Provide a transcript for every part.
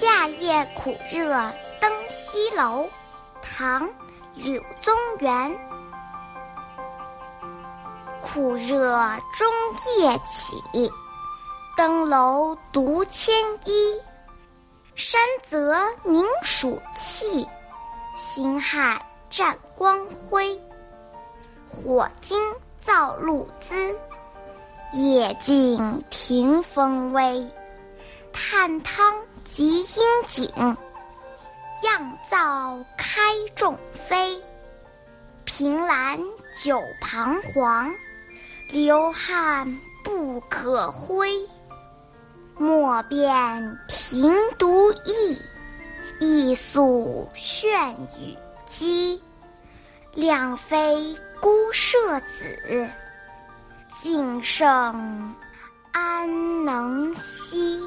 夏夜苦热登西楼，唐·柳宗元。苦热中夜起，登楼独牵衣。山泽凝暑气，星汉占光辉。火精造露滋，夜静庭风微。探汤即阴井，样灶开众飞。凭栏久彷徨，流汗不可挥。莫辨庭独异，亦诉劝与鸡，两飞孤舍子，竟胜安能息？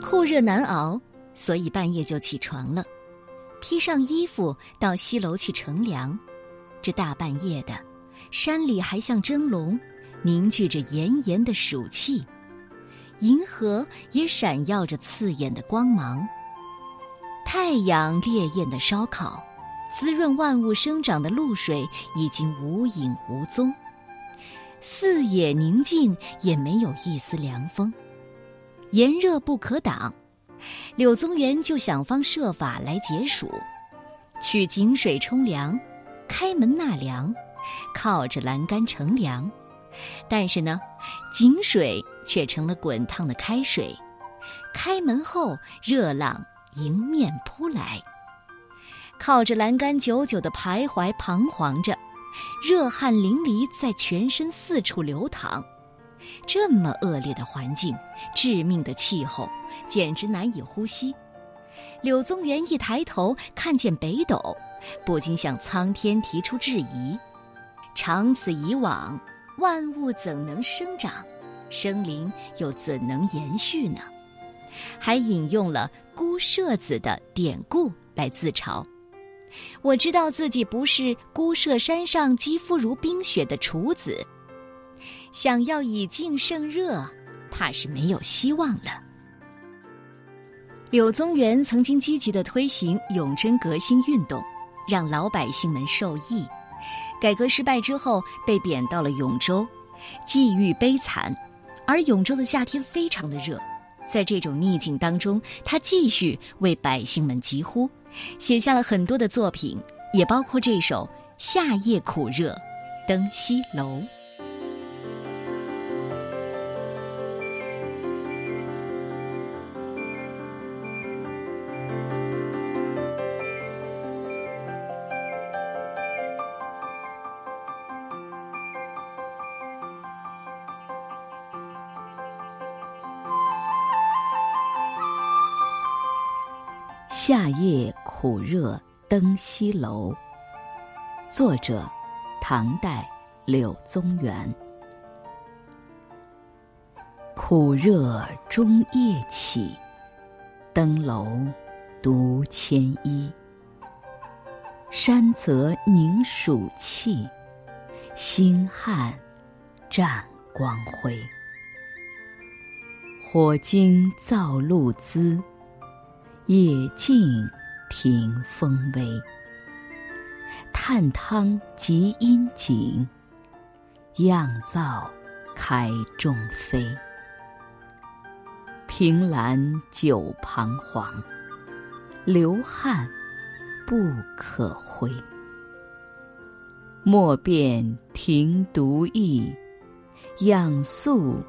酷热难熬，所以半夜就起床了，披上衣服到西楼去乘凉。这大半夜的，山里还像蒸笼，凝聚着炎炎的暑气，银河也闪耀着刺眼的光芒。太阳烈焰的烧烤，滋润万物生长的露水已经无影无踪，四野宁静，也没有一丝凉风。炎热不可挡，柳宗元就想方设法来解暑，去井水冲凉，开门纳凉，靠着栏杆乘凉。但是呢，井水却成了滚烫的开水，开门后热浪迎面扑来，靠着栏杆久久的徘徊彷徨着，热汗淋漓在全身四处流淌。这么恶劣的环境，致命的气候，简直难以呼吸。柳宗元一抬头看见北斗，不禁向苍天提出质疑：长此以往，万物怎能生长？生灵又怎能延续呢？还引用了孤舍子的典故来自嘲：我知道自己不是孤舍山上肌肤如冰雪的处子。想要以静胜热，怕是没有希望了。柳宗元曾经积极的推行永贞革新运动，让老百姓们受益。改革失败之后，被贬到了永州，际遇悲惨。而永州的夏天非常的热，在这种逆境当中，他继续为百姓们疾呼，写下了很多的作品，也包括这首《夏夜苦热登西楼》。夏夜苦热登西楼。作者：唐代柳宗元。苦热中夜起，登楼独牵衣。山泽凝暑气，星汉占光辉。火精造露滋。野径庭风微，探汤即阴井，样灶开众飞。凭栏久彷徨，流汗不可挥。莫辨庭独意，仰素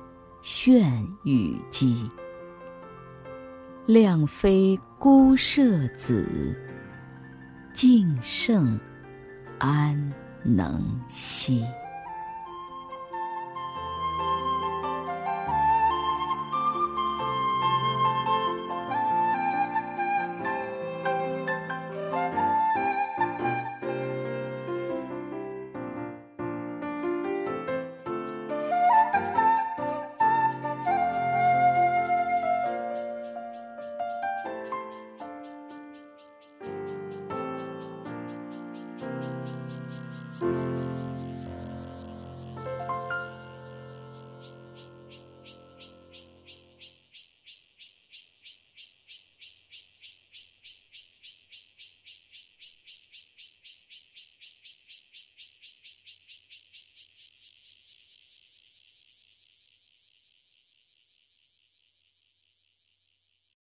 炫雨机。谅非孤舍子，竟胜安能息？了。